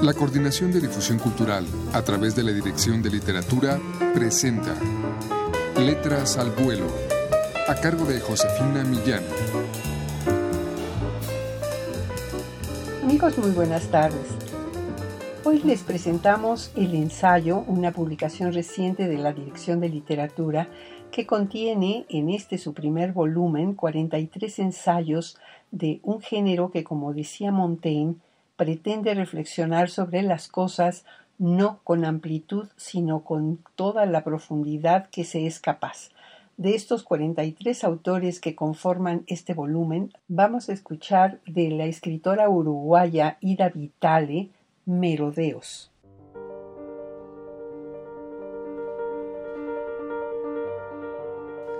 La Coordinación de Difusión Cultural, a través de la Dirección de Literatura, presenta Letras al Vuelo, a cargo de Josefina Millán. Amigos, muy buenas tardes. Hoy les presentamos el ensayo, una publicación reciente de la Dirección de Literatura que contiene en este su primer volumen 43 ensayos de un género que, como decía Montaigne, pretende reflexionar sobre las cosas no con amplitud, sino con toda la profundidad que se es capaz. De estos 43 autores que conforman este volumen, vamos a escuchar de la escritora uruguaya Ida Vitale, Merodeos.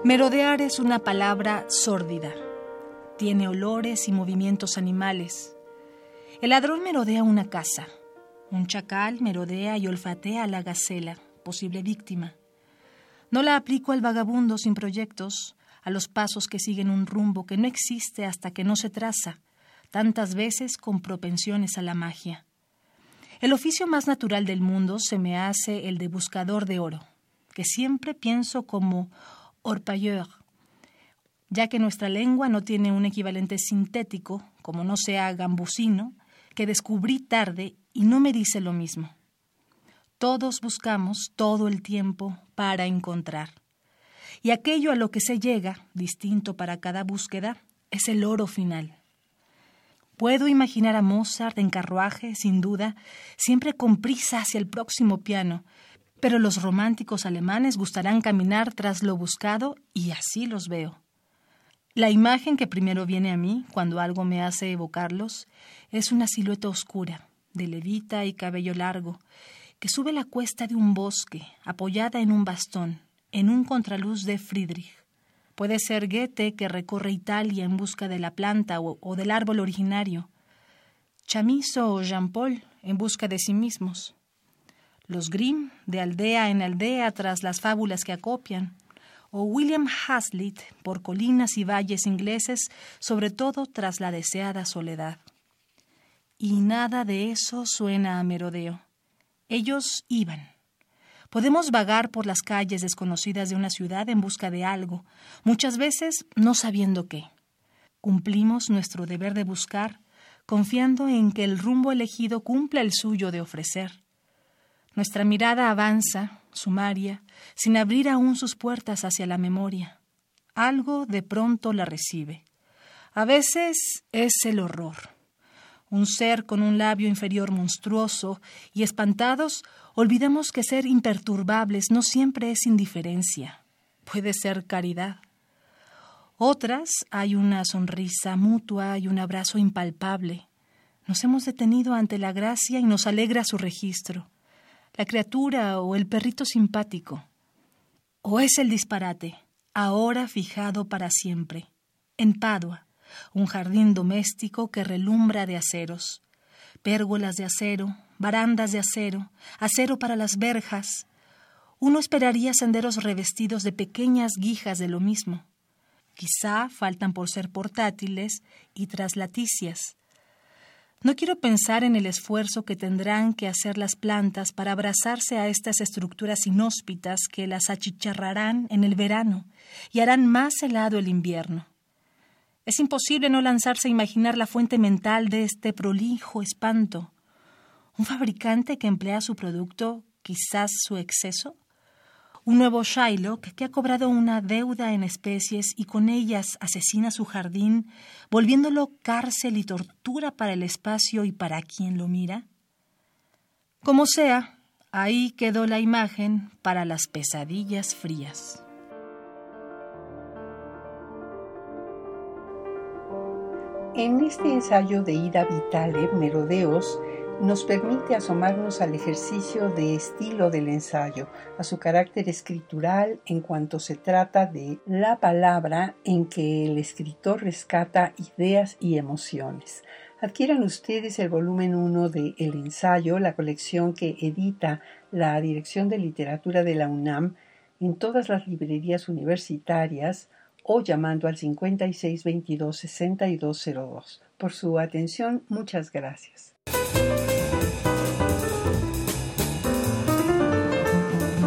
Merodear es una palabra sórdida. Tiene olores y movimientos animales. El ladrón merodea una casa. Un chacal merodea y olfatea a la gacela, posible víctima. No la aplico al vagabundo sin proyectos, a los pasos que siguen un rumbo que no existe hasta que no se traza, tantas veces con propensiones a la magia. El oficio más natural del mundo se me hace el de buscador de oro, que siempre pienso como orpailleur, ya que nuestra lengua no tiene un equivalente sintético, como no sea gambusino, que descubrí tarde y no me dice lo mismo. Todos buscamos todo el tiempo para encontrar. Y aquello a lo que se llega, distinto para cada búsqueda, es el oro final. Puedo imaginar a Mozart en carruaje, sin duda, siempre con prisa hacia el próximo piano, pero los románticos alemanes gustarán caminar tras lo buscado y así los veo. La imagen que primero viene a mí, cuando algo me hace evocarlos, es una silueta oscura, de levita y cabello largo, que sube la cuesta de un bosque, apoyada en un bastón, en un contraluz de Friedrich. Puede ser Goethe que recorre Italia en busca de la planta o, del árbol originario, Chamizo o Jean Paul en busca de sí mismos, los Grimm de aldea en aldea tras las fábulas que acopian, o William Hazlitt por colinas y valles ingleses, sobre todo tras la deseada soledad. Y nada de eso suena a merodeo. Ellos iban. Podemos vagar por las calles desconocidas de una ciudad en busca de algo, muchas veces no sabiendo qué. Cumplimos nuestro deber de buscar, confiando en que el rumbo elegido cumpla el suyo de ofrecer. Nuestra mirada avanza, sumaria, sin abrir aún sus puertas hacia la memoria. Algo de pronto la recibe. A veces es el horror. Un ser con un labio inferior monstruoso y espantados, olvidamos que ser imperturbables no siempre es indiferencia. Puede ser caridad. Otras hay una sonrisa mutua y un abrazo impalpable. Nos hemos detenido ante la gracia y nos alegra su registro la criatura o el perrito simpático. O es el disparate, ahora fijado para siempre, en Padua, un jardín doméstico que relumbra de aceros, pérgolas de acero, barandas de acero, acero para las verjas. Uno esperaría senderos revestidos de pequeñas guijas de lo mismo. Quizá faltan por ser portátiles y traslaticias, no quiero pensar en el esfuerzo que tendrán que hacer las plantas para abrazarse a estas estructuras inhóspitas que las achicharrarán en el verano y harán más helado el invierno. Es imposible no lanzarse a imaginar la fuente mental de este prolijo espanto. ¿Un fabricante que emplea su producto, quizás su exceso? Un nuevo Shylock que ha cobrado una deuda en especies y con ellas asesina su jardín, volviéndolo cárcel y tortura para el espacio y para quien lo mira? Como sea, ahí quedó la imagen para las pesadillas frías. En este ensayo de Ida Vitale, Merodeos, nos permite asomarnos al ejercicio de estilo del ensayo, a su carácter escritural en cuanto se trata de la palabra en que el escritor rescata ideas y emociones. Adquieran ustedes el volumen 1 de El ensayo, la colección que edita la Dirección de Literatura de la UNAM en todas las librerías universitarias o llamando al 5622-6202. Por su atención, muchas gracias.